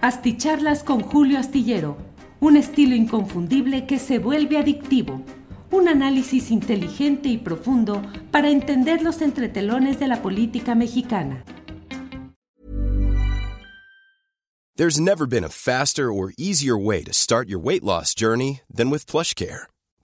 Asticharlas con Julio Astillero, un estilo inconfundible que se vuelve adictivo, un análisis inteligente y profundo para entender los entretelones de la política mexicana. There's never been a faster or easier way to start your weight loss journey than with PlushCare.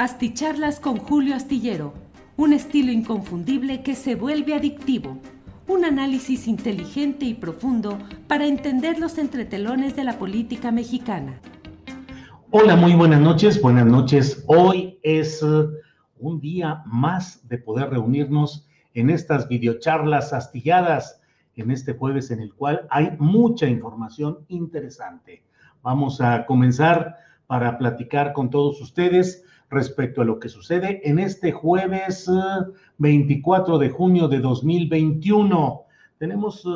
Asticharlas con Julio Astillero, un estilo inconfundible que se vuelve adictivo, un análisis inteligente y profundo para entender los entretelones de la política mexicana. Hola, muy buenas noches, buenas noches. Hoy es uh, un día más de poder reunirnos en estas videocharlas astilladas, en este jueves en el cual hay mucha información interesante. Vamos a comenzar para platicar con todos ustedes respecto a lo que sucede en este jueves 24 de junio de 2021. Tenemos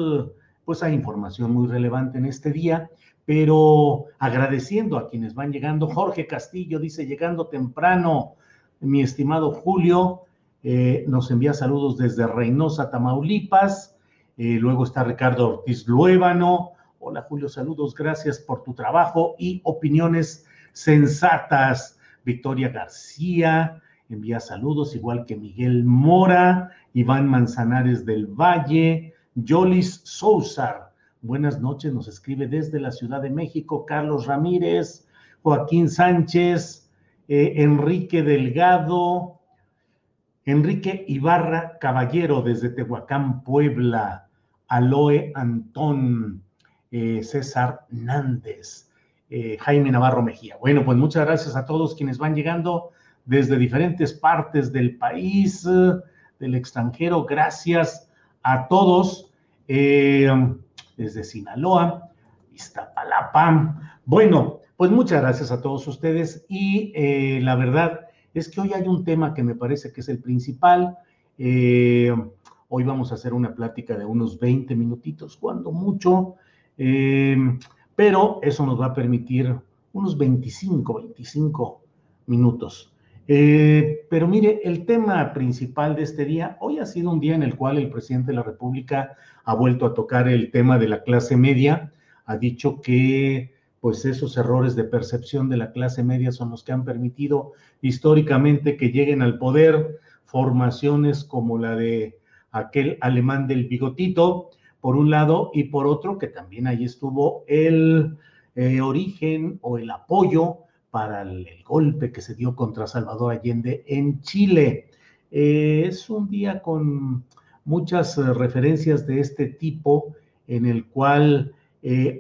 pues hay información muy relevante en este día, pero agradeciendo a quienes van llegando. Jorge Castillo dice, llegando temprano, mi estimado Julio, eh, nos envía saludos desde Reynosa, Tamaulipas. Eh, luego está Ricardo Ortiz Luébano. Hola Julio, saludos, gracias por tu trabajo y opiniones sensatas. Victoria García envía saludos, igual que Miguel Mora, Iván Manzanares del Valle, Yolis Sousar. Buenas noches, nos escribe desde la Ciudad de México, Carlos Ramírez, Joaquín Sánchez, eh, Enrique Delgado, Enrique Ibarra Caballero desde Tehuacán, Puebla, Aloe Antón, eh, César Nández, eh, Jaime Navarro Mejía. Bueno, pues muchas gracias a todos quienes van llegando desde diferentes partes del país, del extranjero. Gracias a todos eh, desde Sinaloa, Iztapalapa. Bueno, pues muchas gracias a todos ustedes y eh, la verdad es que hoy hay un tema que me parece que es el principal. Eh, hoy vamos a hacer una plática de unos 20 minutitos, cuando mucho, pero eso nos va a permitir unos 25, 25 minutos. pero mire, el tema principal de este día, hoy ha sido un día en el cual el presidente de la República ha vuelto a tocar el tema de la clase media, ha dicho que pues esos errores de percepción de la clase media son los que han permitido históricamente que lleguen al poder formaciones como la de aquel alemán del bigotito, por un lado, y por otro, que también ahí estuvo el eh, origen o el apoyo para el, golpe que se dio contra Salvador Allende en Chile. Eh, es un día con muchas eh, referencias de este tipo en el cual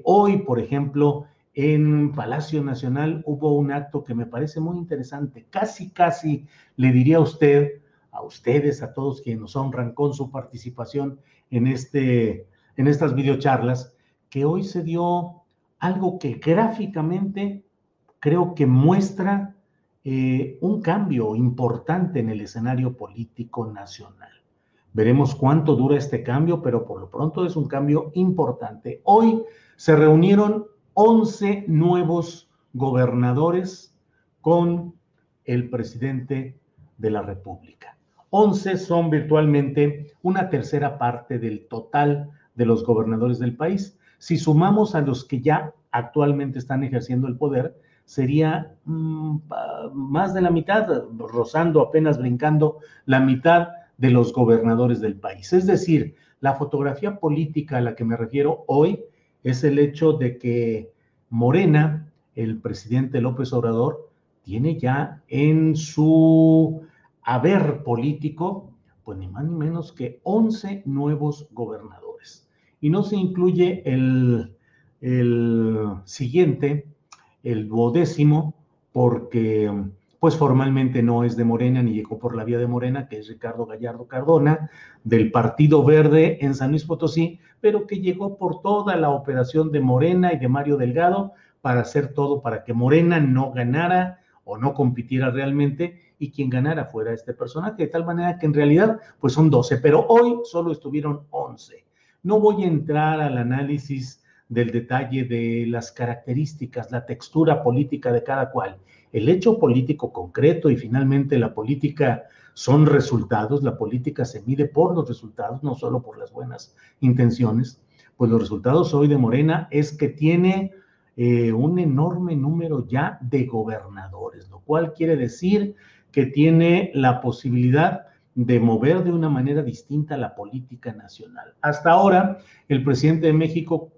hoy, por ejemplo, en Palacio Nacional hubo un acto que me parece muy interesante. Casi, casi le diría a usted, a ustedes, a todos quienes nos honran con su participación en, este, en estas videocharlas, que hoy se dio algo que gráficamente creo que muestra eh, un cambio importante en el escenario político nacional. Veremos cuánto dura este cambio, pero por lo pronto es un cambio importante. Hoy se reunieron 11 nuevos gobernadores con el presidente de la República. 11 son virtualmente una tercera parte del total de los gobernadores del país. Si sumamos a los que ya actualmente están ejerciendo el poder, sería mmm, más de la mitad, rozando apenas brincando la mitad de los gobernadores del país. Es decir, la fotografía política a la que me refiero hoy es el hecho de que Morena el presidente López Obrador tiene ya en su haber político, pues ni más ni menos que 11 nuevos gobernadores. Y no se incluye el, el siguiente, el duodécimo, porque pues formalmente no es de Morena ni llegó por la vía de Morena, que es Ricardo Gallardo Cardona, del Partido Verde en San Luis Potosí, pero que llegó por toda la operación de Morena y de Mario Delgado para hacer todo para que Morena no ganara o no compitiera realmente y quien ganara fuera este personaje, de tal manera que en realidad pues son 12, pero hoy solo estuvieron 11. No voy a entrar al análisis del detalle de las características, la textura política de cada cual. El hecho político concreto y finalmente la política son resultados, la política se mide por los resultados, no solo por las buenas intenciones, pues los resultados hoy de Morena es que tiene eh, un enorme número ya de gobernadores, lo cual quiere decir que tiene la posibilidad de mover de una manera distinta la política nacional. Hasta ahora, el presidente de México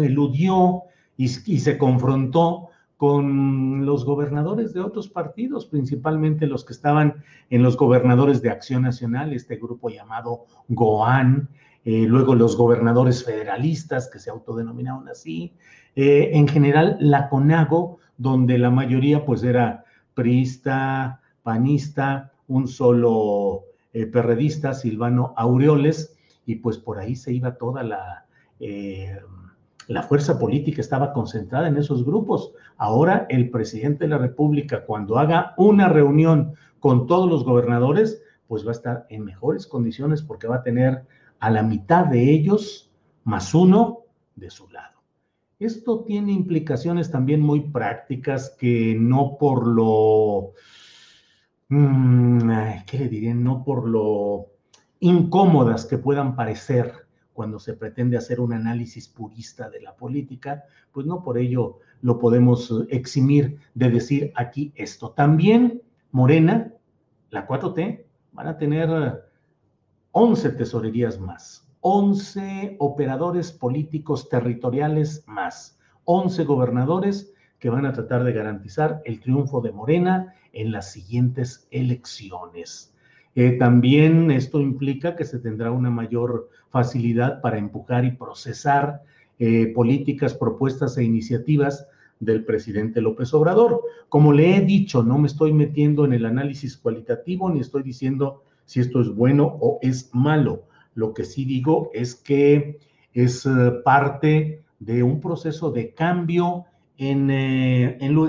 eludió y, se confrontó con los gobernadores de otros partidos, principalmente los que estaban en los gobernadores de Acción Nacional, este grupo llamado GOAN, eh, luego los gobernadores federalistas que se autodenominaron así, eh, en general la CONAGO, donde la mayoría pues era priista, panista, un solo eh, perredista, Silvano Aureoles, y pues por ahí se iba toda la la fuerza política estaba concentrada en esos grupos. Ahora el presidente de la República, cuando haga una reunión con todos los gobernadores, pues va a estar en mejores condiciones porque va a tener a la mitad de ellos más uno de su lado. Esto tiene implicaciones también muy prácticas que no por lo, ¿qué le diré? No por lo incómodas que puedan parecer cuando se pretende hacer un análisis purista de la política, pues no por ello lo podemos eh, eximir de decir aquí esto. También Morena, la 4T, van a tener 11 tesorerías más, 11 operadores políticos territoriales más, 11 gobernadores que van a tratar de garantizar el triunfo de Morena en las siguientes elecciones. Eh, también esto implica que se tendrá una mayor facilidad para empujar y procesar eh, políticas, propuestas e iniciativas del presidente López Obrador. Como le he dicho, no me estoy metiendo en el análisis cualitativo ni estoy diciendo si esto es bueno o es malo. Lo que sí digo es que es eh, parte de un proceso de cambio en, en lo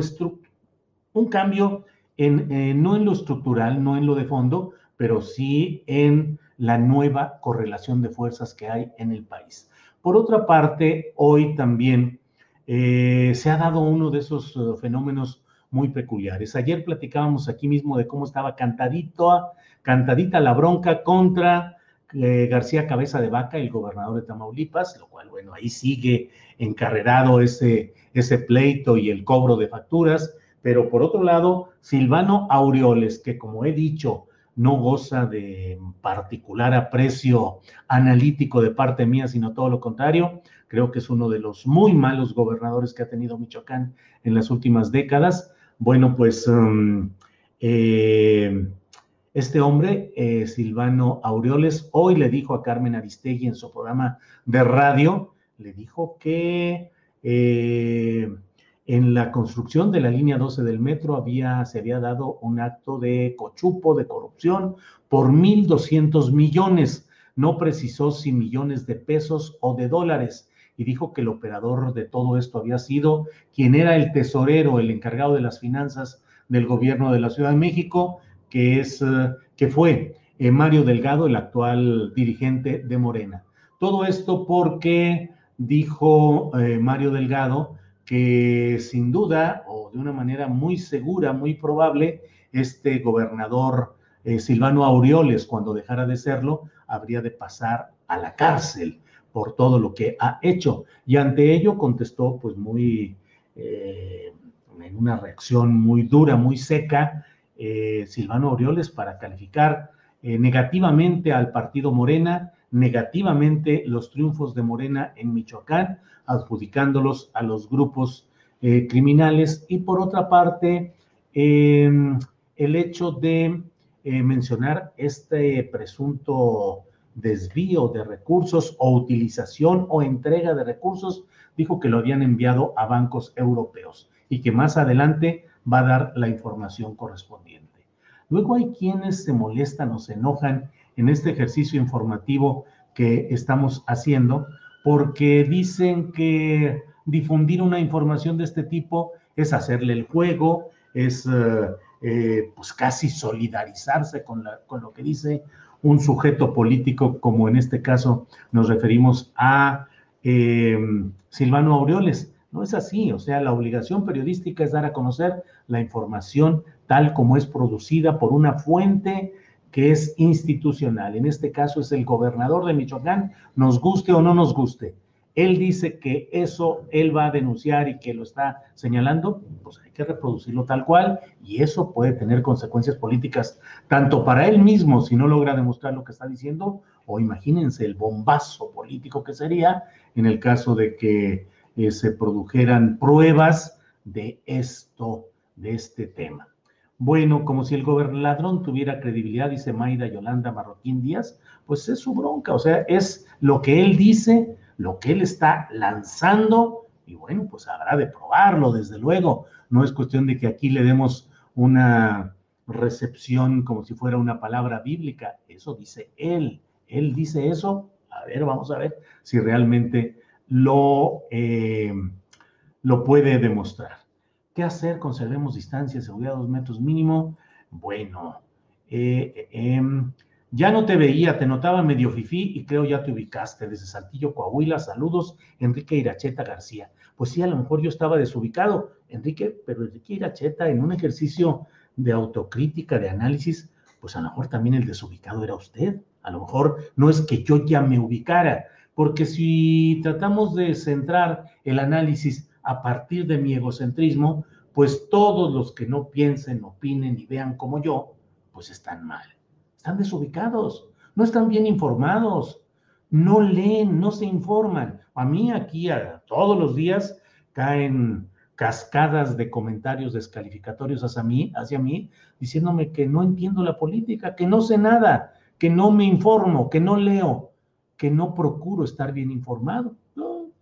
un cambio en, no en lo estructural, no en lo de fondo, pero sí en la nueva correlación de fuerzas que hay en el país. Por otra parte, hoy también eh, se ha dado uno de esos eh, fenómenos muy peculiares. Ayer platicábamos aquí mismo de cómo estaba cantadito, cantadita la bronca contra eh, García Cabeza de Vaca, el gobernador de Tamaulipas, lo cual, bueno, ahí sigue encarrerado ese, ese pleito y el cobro de facturas. Pero por otro lado, Silvano Aureoles, que como he dicho, no goza de particular aprecio analítico de parte mía, sino todo lo contrario. Creo que es uno de los muy malos gobernadores que ha tenido Michoacán en las últimas décadas. Bueno, pues um, eh, este hombre, eh, Silvano Aureoles, hoy le dijo a Carmen Aristegui en su programa de radio, le dijo que eh, en la construcción de la línea 12 del metro había, se había dado un acto de cochupo, de corrupción, por 1.200 millones. No precisó si millones de pesos o de dólares. Y dijo que el operador de todo esto había sido quien era el tesorero, el encargado de las finanzas del gobierno de la Ciudad de México, que, es, eh, que fue eh, Mario Delgado, el actual dirigente de Morena. Todo esto porque dijo eh, Mario Delgado que sin duda o de una manera muy segura, muy probable, este gobernador eh, Silvano Aureoles, cuando dejara de serlo, habría de pasar a la cárcel por todo lo que ha hecho. Y ante ello contestó pues muy, eh, en una reacción muy dura, muy seca, eh, Silvano Aureoles para calificar negativamente al partido Morena, negativamente los triunfos de Morena en Michoacán, adjudicándolos a los grupos eh, criminales y por otra parte em, el hecho de eh, mencionar este presunto desvío de recursos o utilización o entrega de recursos, dijo que lo habían enviado a bancos europeos y que más adelante va a dar la información correspondiente. Luego hay quienes se molestan o se enojan en este ejercicio informativo que estamos haciendo porque dicen que difundir una información de este tipo es hacerle el juego, es eh, eh, pues casi solidarizarse con, con lo que dice un sujeto político, como en este caso nos referimos a em, Silvano Aureoles. No es así, o sea, la obligación periodística es dar a conocer la información tal como es producida por una fuente que es institucional. En este caso es el gobernador de Michoacán, nos guste o no nos guste él dice que eso él va a denunciar y que lo está señalando, pues hay que reproducirlo tal cual y eso puede tener consecuencias políticas tanto para él mismo si no logra demostrar lo que está diciendo o imagínense el bombazo político que sería en el caso de que eh, se produjeran pruebas de esto, de este tema. Bueno, como si el gobernador tuviera credibilidad, dice Maida Yolanda Marroquín Díaz, pues es su bronca, o sea, es lo que él dice, lo que él está lanzando y bueno, pues habrá de probarlo, desde luego. No es cuestión de que aquí le demos una recepción como si fuera una palabra bíblica. Eso dice él. Él dice eso. A ver, vamos a ver si realmente lo, eh, lo puede demostrar. ¿Qué hacer? Conservemos distancia, seguridad dos metros mínimo. Bueno, eh, eh, ya no te veía, te notaba medio fifí y creo ya te ubicaste desde Saltillo, Coahuila. Saludos, Enrique Iracheta García. Pues sí, a lo mejor yo estaba desubicado, Enrique, pero Enrique Iracheta en un ejercicio de autocrítica, de análisis, pues a lo mejor también el desubicado era usted. A lo mejor no es que yo ya me ubicara, porque si tratamos de centrar el análisis a partir de mi egocentrismo, pues todos los que no piensen, opinen y vean como yo, pues están mal están desubicados, no están bien informados, no leen, no se informan. A mí aquí a, todos los días caen cascadas de comentarios descalificatorios hacia mí, hacia mí, diciéndome que no entiendo la política, que no sé nada, que no me informo, que no leo, que no procuro estar bien informado.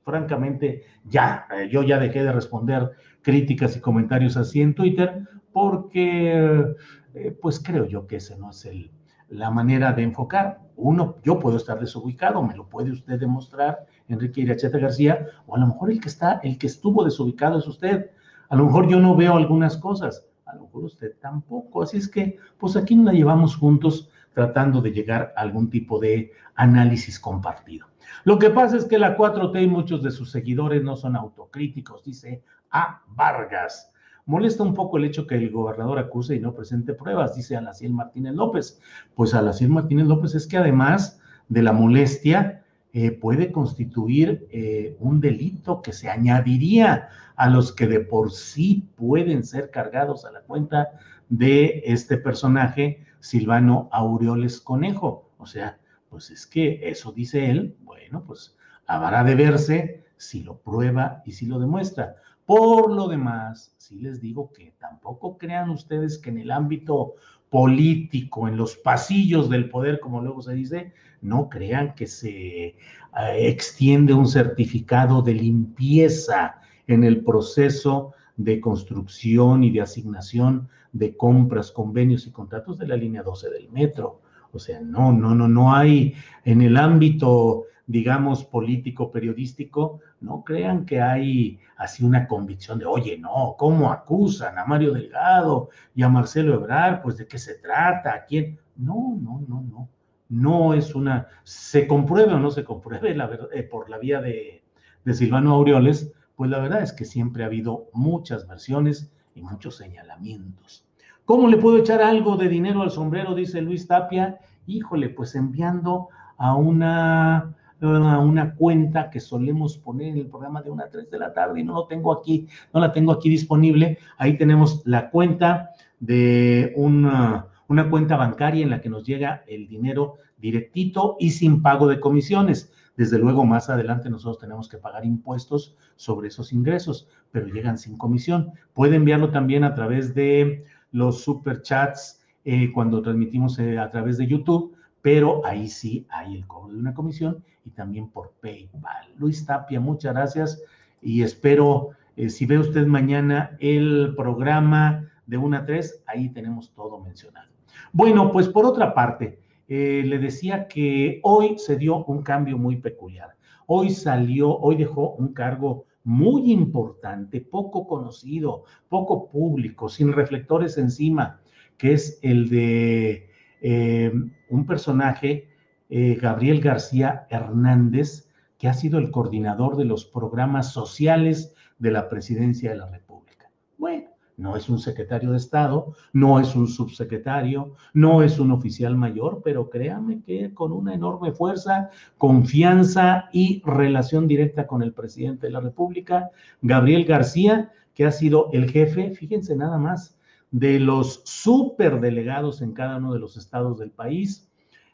Francamente, ya, eh, yo ya dejé de responder críticas y comentarios así en Twitter porque, eh, pues creo yo que ese no es el, la manera de enfocar. Uno, yo puedo estar desubicado, me lo puede usted demostrar, Enrique Iracheta García, o a lo mejor el que está, el que estuvo desubicado es usted. A lo mejor yo no veo algunas cosas, a lo mejor usted tampoco. Así es que, pues aquí nos la llevamos juntos tratando de llegar a algún tipo de análisis compartido. Lo que pasa es que la 4T y muchos de sus seguidores no son autocríticos, dice A. Vargas. Molesta un poco el hecho que el gobernador acuse y no presente pruebas, dice Alaciel Martínez López. Pues Alaciel Martínez López es que además de la molestia, eh, puede constituir eh, un delito que se añadiría a los que de por sí pueden ser cargados a la cuenta de este personaje, Silvano Aureoles Conejo. O sea, pues es que eso dice él, bueno, pues habrá de verse si lo prueba y si lo demuestra. Por lo demás, sí les digo que tampoco crean ustedes que en el ámbito político, en los pasillos del poder, como luego se dice, no crean que se eh, extiende un certificado de limpieza en el proceso de construcción y de asignación de compras, convenios y contratos de la línea 12 del metro. O sea, no, no, no, no hay en el ámbito digamos, político, periodístico, no crean que hay así una convicción de, oye, no, ¿cómo acusan a Mario Delgado y a Marcelo Ebrard? Pues de qué se trata, a quién. No, no, no, no. No es una, se compruebe o no se compruebe la eh, por la vía de, de Silvano Aureoles, pues la verdad es que siempre ha habido muchas versiones y muchos señalamientos. ¿Cómo le puedo echar algo de dinero al sombrero? Dice Luis Tapia. Híjole, pues enviando a una una cuenta que solemos poner en el programa de una a 3 de la tarde y no lo tengo aquí, no la tengo aquí disponible. Ahí tenemos la cuenta de una, una cuenta bancaria en la que nos llega el dinero directito y sin pago de comisiones. Desde luego más adelante nosotros tenemos que pagar impuestos sobre esos ingresos, pero llegan sin comisión. Puede enviarlo también a través de los superchats eh, cuando transmitimos eh, a través de YouTube, pero ahí sí hay el cobro de una comisión y también por PayPal. Luis Tapia, muchas gracias y espero, eh, si ve usted mañana el programa de 1 a 3, ahí tenemos todo mencionado. Bueno, pues por otra parte, eh, le decía que hoy se dio un cambio muy peculiar. Hoy salió, hoy dejó un cargo muy importante, poco conocido, poco público, sin reflectores encima, que es el de eh, un personaje, eh, Gabriel García Hernández, que ha sido el coordinador de los programas sociales de la presidencia de la República. Bueno, no es un secretario de Estado, no es un subsecretario, no es un oficial mayor, pero créame que con una enorme fuerza, confianza y relación directa con el presidente de la República, Gabriel García, que ha sido el jefe, fíjense nada más, de los superdelegados en cada uno de los estados del país,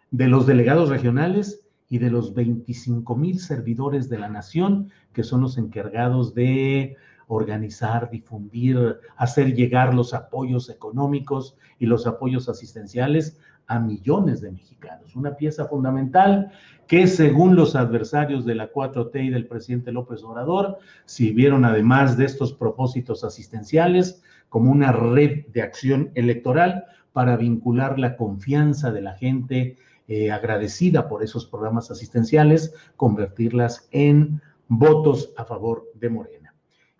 de los delegados regionales y de los 25 mil servidores de la nación, que son los encargados de organizar, difundir, hacer llegar los apoyos económicos y los apoyos asistenciales a millones de mexicanos. Una pieza fundamental que según los adversarios de la 4T y del presidente López Obrador, sirvieron además de estos propósitos asistenciales como una red de acción electoral para vincular la confianza de la gente eh, agradecida por esos programas asistenciales, convertirlas en votos a favor de Morena.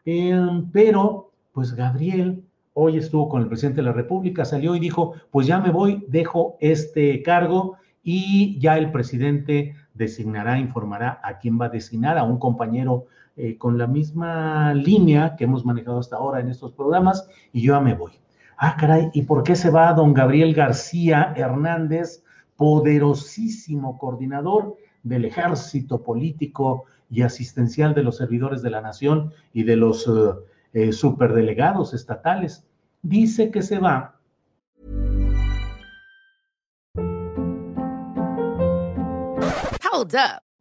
Em, pero, pues Gabriel hoy estuvo con el presidente de la República, salió y dijo, pues ya me voy, dejo este cargo y ya el presidente designará, informará a quién va a designar, a un compañero eh, con la misma línea que hemos manejado hasta ahora en estos programas y yo ya me voy. Ah, caray, ¿y por qué se va don Gabriel García Hernández, poderosísimo coordinador del ejército político y asistencial de los servidores de la nación y de los uh, eh, superdelegados estatales. Dice que se va. Hold up.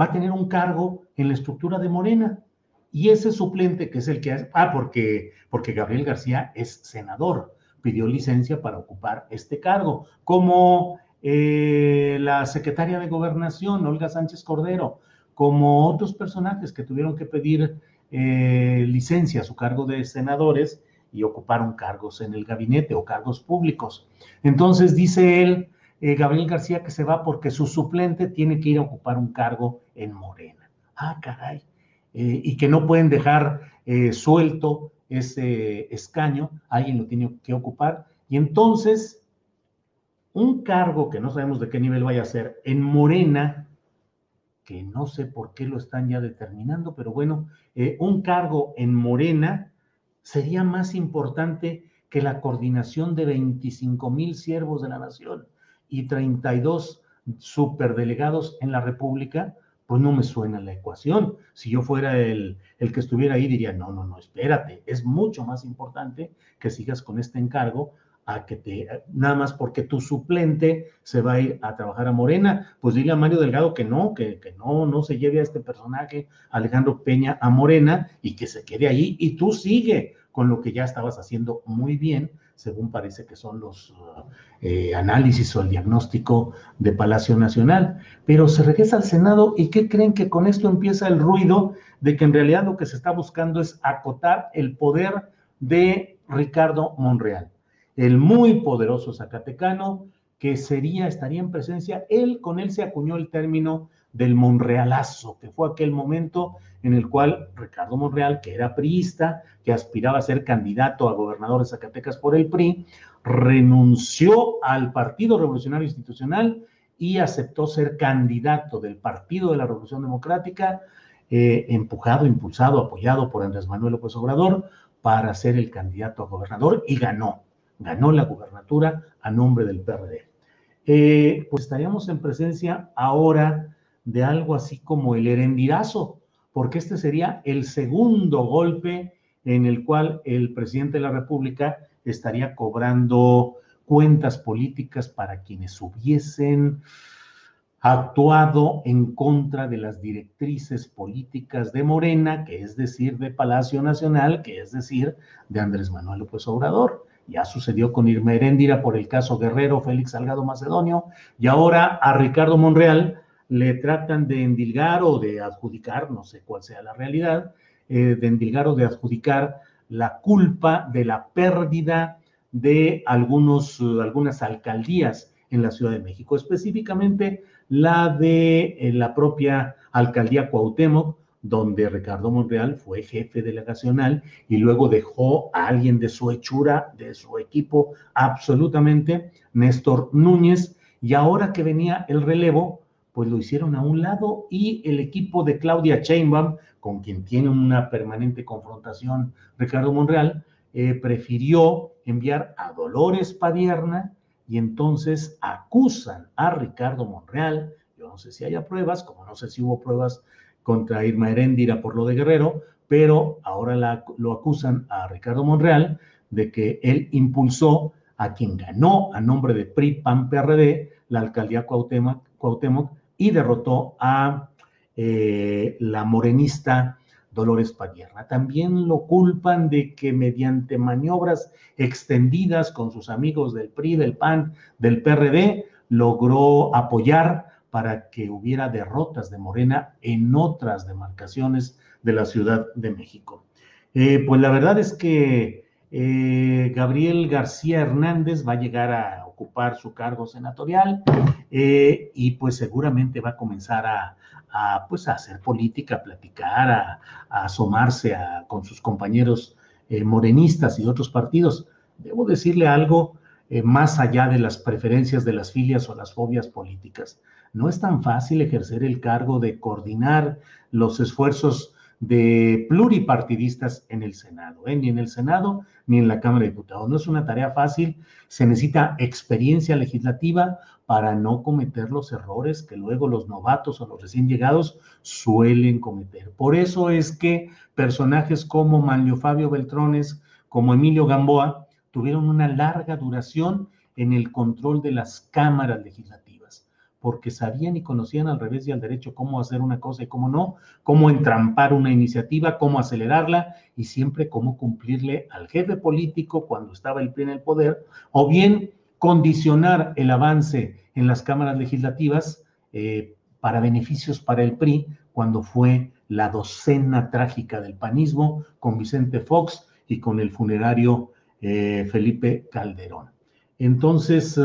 va a tener un cargo en la estructura de Morena. Y ese suplente, que es el que hace, ah, porque, porque Gabriel García es senador, pidió licencia para ocupar este cargo, como eh, la secretaria de Gobernación, Olga Sánchez Cordero, como otros personajes que tuvieron que pedir eh, licencia a su cargo de senadores y ocuparon cargos en el gabinete o cargos públicos. Entonces dice él, eh, Gabriel García que se va porque su suplente tiene que ir a ocupar un cargo en Morena. Ah, caray. Eh, y que no pueden dejar eh, suelto ese escaño, alguien lo tiene que ocupar. Y entonces, un cargo que no sabemos de qué nivel vaya a ser en Morena, que no sé por qué lo están ya determinando, pero bueno, un cargo en Morena sería más importante que la coordinación de 25 mil siervos de la nación y 32 superdelegados en la República, pues no me suena la ecuación. Si yo fuera el, el, que estuviera ahí, diría, no, no, no, espérate, es mucho más importante que sigas con este encargo a que te, nada más porque tu suplente se va a ir a trabajar a Morena, pues dile a Mario Delgado que no, que, que no, no se lleve a este personaje, Alejandro Peña, a Morena y que se quede ahí y tú sigue con lo que ya estabas haciendo muy bien según parece que son los eh, análisis o el diagnóstico de Palacio Nacional. Pero se regresa al Senado y ¿qué creen que con esto empieza el ruido de que en realidad lo que se está buscando es acotar el poder de Ricardo Monreal, el muy poderoso Zacatecano que sería, estaría en presencia, él, con él se acuñó el término del Monrealazo, que fue aquel momento en el cual Ricardo Monreal, que era priista, que aspiraba a ser candidato a gobernador de Zacatecas por el PRI, renunció al Partido Revolucionario Institucional y aceptó ser candidato del Partido de la Revolución Democrática, eh, empujado, impulsado, apoyado por Andrés Manuel López Obrador, para ser el candidato a gobernador y ganó, ganó la gubernatura a nombre del PRD. Eh, pues estaríamos en presencia ahora de algo así como el herendirazo, porque este sería el segundo golpe en el cual el presidente de la República estaría cobrando cuentas políticas para quienes hubiesen actuado en contra de las directrices políticas de Morena, que es decir, de Palacio Nacional, que es decir, de Andrés Manuel López Obrador. Ya sucedió con Irma Heréndira por el caso Guerrero, Félix Salgado Macedonio, y ahora a Ricardo Monreal le tratan de endilgar o de adjudicar, no sé cuál sea la realidad, eh, de endilgar o de adjudicar la culpa de la pérdida de algunos, algunas alcaldías en la Ciudad de México, específicamente la de eh, la propia alcaldía Cuauhtémoc, donde Ricardo Monreal fue jefe delegacional y luego dejó a alguien de su hechura, de su equipo, absolutamente, Néstor Núñez, y ahora que venía el relevo, pues lo hicieron a un lado y el equipo de Claudia Sheinbaum, con quien tiene una permanente confrontación Ricardo Monreal, eh, prefirió enviar a Dolores Padierna y entonces acusan a Ricardo Monreal. Yo no sé si haya pruebas, como no sé si hubo pruebas contra Irma Heréndira por lo de Guerrero, pero ahora lo acusan a Ricardo Monreal de que él impulsó a quien ganó a nombre de PRI, PAN, PRD, la alcaldía Cuauhtémoc, Cuauhtémoc y derrotó a eh, la morenista Dolores Padierna. También lo culpan de que mediante maniobras extendidas con sus amigos del PRI, del PAN, del PRD, logró apoyar para que hubiera derrotas de Morena en otras demarcaciones de la Ciudad de México. Eh, pues la verdad es que eh, Gabriel García Hernández va a llegar a ocupar su cargo senatorial eh, y pues seguramente va a comenzar a, pues a hacer política, a platicar, a, asomarse con sus compañeros eh, morenistas y otros partidos. Debo decirle algo eh, más allá de las preferencias de las filias o las fobias políticas. No es tan fácil ejercer el cargo de coordinar los esfuerzos de pluripartidistas en el Senado, ¿eh? ni en el Senado ni en la Cámara de Diputados. No es una tarea fácil, se necesita experiencia legislativa para no cometer los errores que luego los novatos o los recién llegados suelen cometer. Por eso es que personajes como Manlio Fabio Beltrones, como Emilio Gamboa, tuvieron una larga duración en el control de las cámaras legislativas porque sabían y conocían al revés y al derecho cómo hacer una cosa y cómo no, cómo entrampar una iniciativa, cómo acelerarla y siempre cómo cumplirle al jefe político cuando estaba el PRI en el poder, o bien condicionar el avance en las cámaras legislativas eh, para beneficios para el PRI cuando fue la docena trágica del panismo con Vicente Fox y con el funerario eh, Felipe Calderón. Entonces,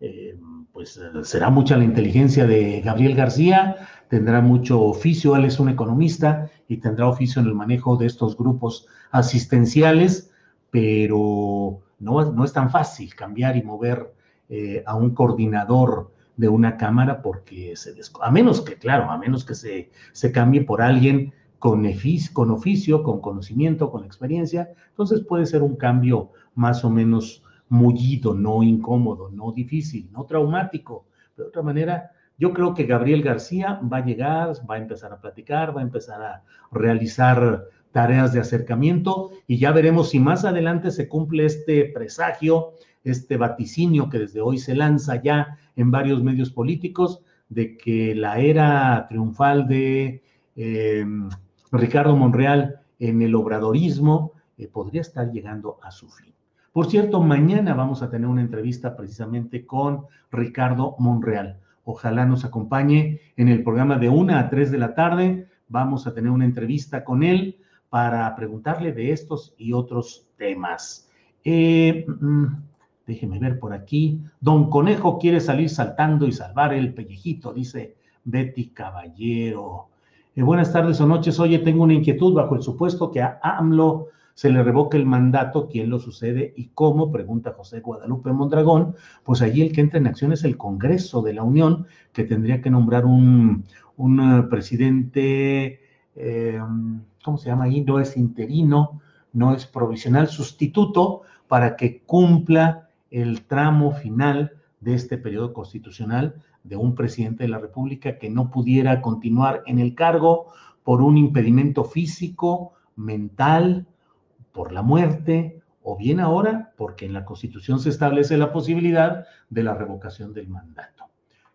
eh, pues eh, será mucha la inteligencia de Gabriel García, tendrá mucho oficio, él es un economista y tendrá oficio en el manejo de estos grupos asistenciales, pero no, no es tan fácil cambiar y mover eh, a un coordinador de una cámara porque se a menos que, claro, a menos que se, se cambie por alguien con, con oficio, con conocimiento, con experiencia, entonces puede ser un cambio más o menos mullido, no incómodo, no difícil, no traumático. De otra manera, yo creo que Gabriel García va a llegar, va a empezar a platicar, va a empezar a realizar tareas de acercamiento y ya veremos si más adelante se cumple este presagio, este vaticinio que desde hoy se lanza ya en varios medios políticos de que la era triunfal de em, Ricardo Monreal en el obradorismo eh, podría estar llegando a su fin. Por cierto, mañana vamos a tener una entrevista precisamente con Ricardo Monreal. Ojalá nos acompañe en el programa de 1 a 3 de la tarde. Vamos a tener una entrevista con él para preguntarle de estos y otros temas. Eh, mm, déjeme ver por aquí. Don Conejo quiere salir saltando y salvar el pellejito, dice Betty Caballero. Eh, buenas tardes o noches. Oye, tengo una inquietud bajo el supuesto que a AMLO se le revoca el mandato, quién lo sucede y cómo, pregunta José Guadalupe Mondragón, pues allí el que entra en acción es el Congreso de la Unión, que tendría que nombrar un, un presidente, eh, ¿cómo se llama ahí? No es interino, no es provisional, sustituto, para que cumpla el tramo final de este periodo constitucional de un presidente de la República que no pudiera continuar en el cargo por un impedimento físico, mental, por la muerte, o bien ahora porque en la Constitución se establece la posibilidad de la revocación del mandato.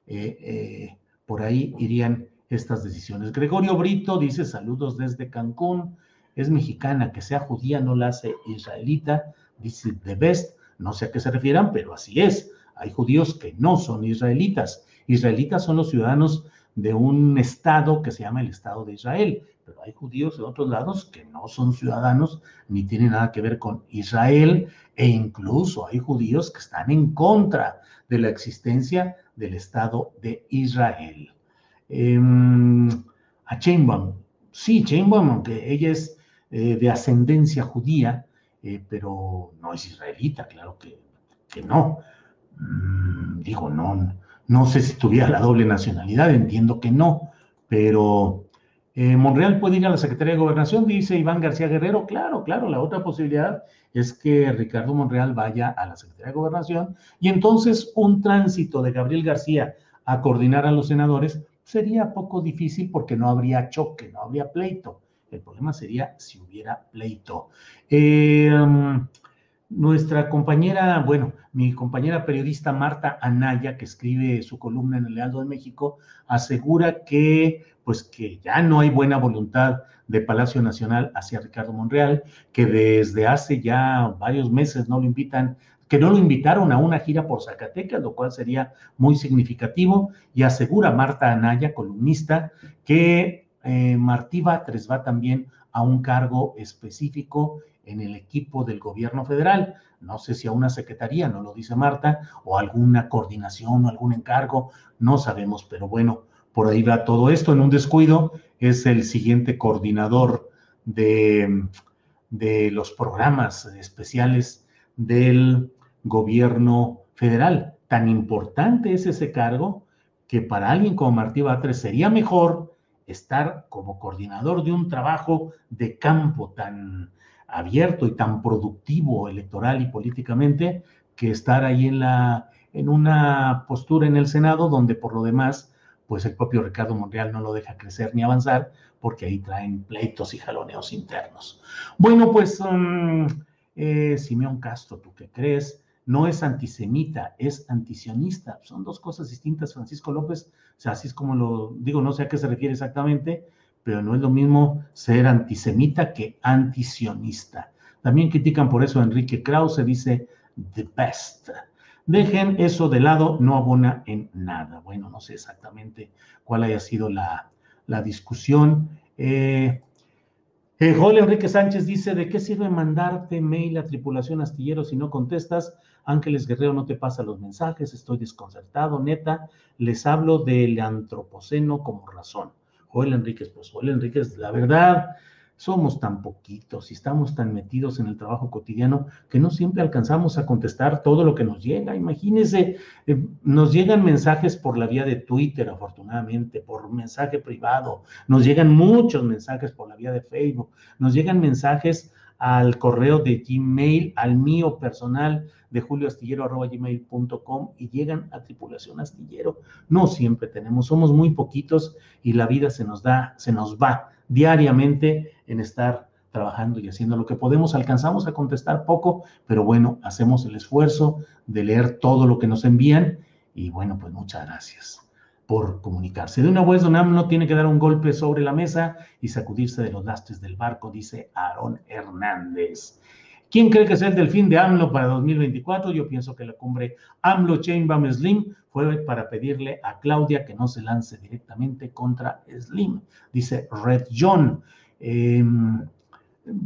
Eh, eh, por ahí irían estas decisiones. Gregorio Brito dice saludos desde Cancún, es mexicana, que sea judía no la hace israelita, dice The Best, no sé a qué se refieran, pero así es. Hay judíos que no son israelitas. Israelitas son los ciudadanos de un estado que se llama el Estado de Israel, pero hay judíos de otros lados que no son ciudadanos ni tienen nada que ver con Israel e incluso hay judíos que están en contra de la existencia del Estado de Israel. Em, a Chainbaum, sí, Chainbaum, aunque ella es eh, de ascendencia judía, eh, pero no es israelita, claro que, que no. Mm, digo, no, no sé si tuviera la doble nacionalidad, entiendo que no, pero eh, Monreal puede ir a la Secretaría de Gobernación, dice Iván García Guerrero. Claro, claro, la otra posibilidad es que Ricardo Monreal vaya a la Secretaría de Gobernación y entonces un tránsito de Gabriel García a coordinar a los senadores sería poco difícil porque no habría choque, no habría pleito. El problema sería si hubiera pleito. Eh, nuestra compañera, bueno, mi compañera periodista Marta Anaya, que escribe su columna en el Lealdo de México, asegura que, pues, que ya no hay buena voluntad de Palacio Nacional hacia Ricardo Monreal, que desde hace ya varios meses no lo invitan, que no lo invitaron a una gira por Zacatecas, lo cual sería muy significativo, y asegura Marta Anaya, columnista, que eh, Martí Batres va también a un cargo específico en el equipo del gobierno federal. No sé si a una secretaría, no lo dice Marta, o alguna coordinación o algún encargo, no sabemos, pero bueno, por ahí va todo esto. En un descuido es el siguiente coordinador de, de los programas especiales del gobierno federal. Tan importante es ese cargo que para alguien como Martí Batres sería mejor estar como coordinador de un trabajo de campo tan, abierto y tan productivo electoral y políticamente que estar ahí en, la, en una postura en el Senado donde por lo demás, pues el propio Ricardo Monreal no lo deja crecer ni avanzar porque ahí traen pleitos y jaloneos internos. Bueno, pues um, eh, Simeón Castro, ¿tú qué crees? No es antisemita, es antisionista. Son dos cosas distintas, Francisco López. O sea, así es como lo digo, no sé a qué se refiere exactamente, pero no es lo mismo ser antisemita que antisionista. También critican por eso a Enrique Krause, dice the best. Dejen eso de lado, no abona en nada. Bueno, no sé exactamente cuál haya sido la, discusión. Eh, eh, Enrique Sánchez dice, ¿de qué sirve mandarte mail a tripulación astillero si no contestas? Ángeles Guerrero no te pasa los mensajes, estoy desconcertado, neta, les hablo del antropoceno como razón. Joel Enríquez, pues Joel Enríquez, la verdad, somos tan poquitos y estamos tan metidos en el trabajo cotidiano que no siempre alcanzamos a contestar todo lo que nos llega. Imagínense, eh, nos llegan mensajes por la vía de Twitter, afortunadamente, por mensaje privado, nos llegan muchos mensajes por la vía de Facebook, nos llegan mensajes al correo de Gmail, al mío personal de julioastillero.gmail.com y llegan a tripulación astillero. No siempre tenemos, somos muy poquitos y la vida se nos da, se nos va diariamente en estar trabajando y haciendo lo que podemos. Alcanzamos a contestar poco, pero bueno, hacemos el esfuerzo de leer todo lo que nos envían y bueno, pues muchas gracias por comunicarse. De una vez, Don no tiene que dar un golpe sobre la mesa y sacudirse de los lastres del barco, dice Aarón Hernández. ¿Quién cree que es el delfín de AMLO para 2024? Yo pienso que la cumbre AMLO Chainbaum Slim fue para pedirle a Claudia que no se lance directamente contra Slim, dice Red John. Em,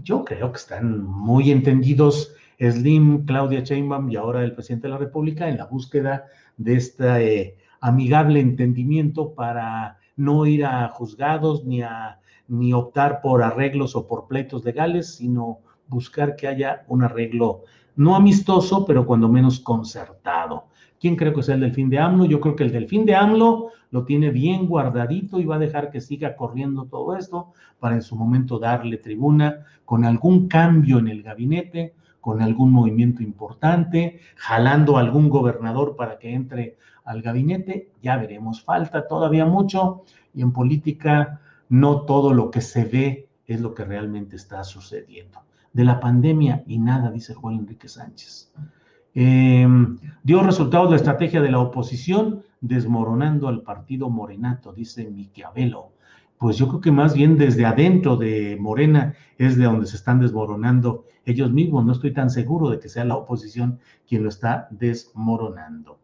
yo creo que están muy entendidos Slim, Claudia Sheinbaum y ahora el presidente de la República en la búsqueda de este eh, amigable entendimiento para no ir a juzgados ni a ni optar por arreglos o por pleitos legales, sino buscar que haya un arreglo no amistoso, pero cuando menos concertado. ¿Quién creo que es el delfín de AMLO? Yo creo que el delfín de AMLO lo tiene bien guardadito y va a dejar que siga corriendo todo esto para en su momento darle tribuna con algún cambio en el gabinete, con algún movimiento importante, jalando a algún gobernador para que entre al gabinete. Ya veremos, falta todavía mucho y en política no todo lo que se ve es lo que realmente está sucediendo. De la pandemia y nada, dice Juan Enrique Sánchez. Em, dio resultados la estrategia de la oposición desmoronando al partido Morenato, dice Miquiavelo. Pues yo creo que más bien desde adentro de Morena es de donde se están desmoronando ellos mismos. No estoy tan seguro de que sea la oposición quien lo está desmoronando.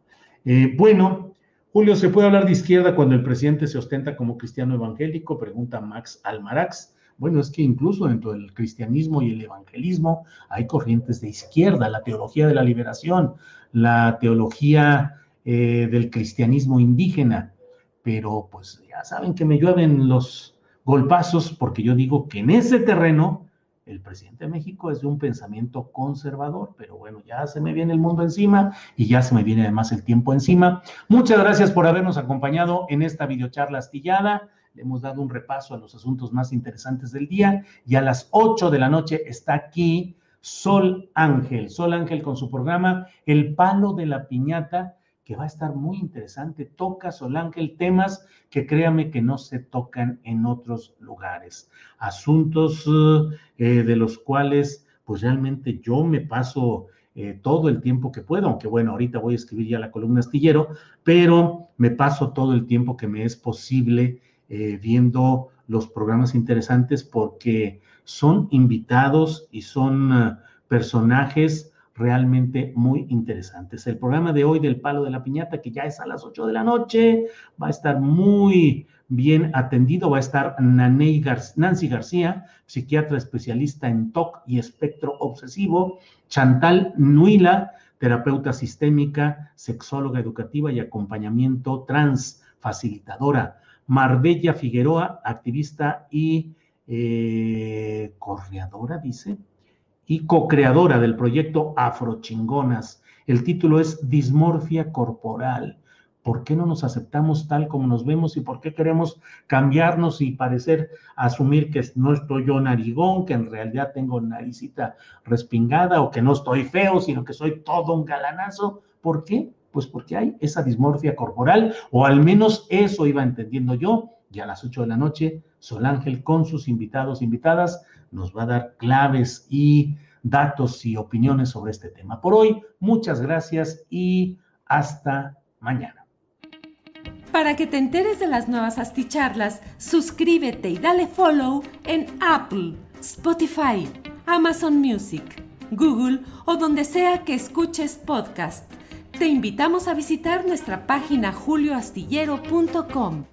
Eh, bueno, Julio, ¿se puede hablar de izquierda cuando el presidente se ostenta como cristiano evangélico? Pregunta Max Almarax. Bueno, es que incluso dentro del cristianismo y el evangelismo hay corrientes de izquierda, la teología de la liberación, la teología eh, del cristianismo indígena, pero pues ya saben que me llueven los golpazos porque yo digo que en ese terreno el presidente de México es de un pensamiento conservador, pero bueno, ya se me viene el mundo encima y ya se me viene además el tiempo encima. Muchas gracias por habernos acompañado en esta videocharla astillada. Le hemos dado un repaso a los asuntos más interesantes del día y a las 8 de la noche está aquí Sol Ángel. Sol Ángel con su programa El Palo de la Piñata, que va a estar muy interesante. Toca Sol Ángel temas que créame que no se tocan en otros lugares. Asuntos eh, de los cuales pues realmente yo me paso eh, todo el tiempo que puedo, aunque bueno, ahorita voy a escribir ya la columna astillero, pero me paso todo el tiempo que me es posible eh, viendo los programas interesantes porque son invitados y son personajes realmente muy interesantes. El programa de hoy del Palo de la Piñata, que ya es a las 8 de la noche, va a estar muy bien atendido. Va a estar Nancy García, psiquiatra especialista en TOC y espectro obsesivo. Chantal Nuila, terapeuta sistémica, sexóloga educativa y acompañamiento trans, facilitadora. Marbella Figueroa, activista y eh, correadora, dice, y co-creadora del proyecto Afrochingonas. El título es Dismorfia Corporal. ¿Por qué no nos aceptamos tal como nos vemos y por qué queremos cambiarnos y parecer asumir que no estoy yo narigón, que en realidad tengo naricita respingada o que no estoy feo, sino que soy todo un galanazo? ¿Por qué? Pues porque hay esa dismorfia corporal, o al menos eso iba entendiendo yo, y a las 8 de la noche, Sol Ángel con sus invitados, invitadas, nos va a dar claves y datos y opiniones sobre este tema. Por hoy, muchas gracias y hasta mañana. Para que te enteres de las nuevas asticharlas, suscríbete y dale follow en Apple, Spotify, Amazon Music, Google o donde sea que escuches podcast. Te invitamos a visitar nuestra página julioastillero.com.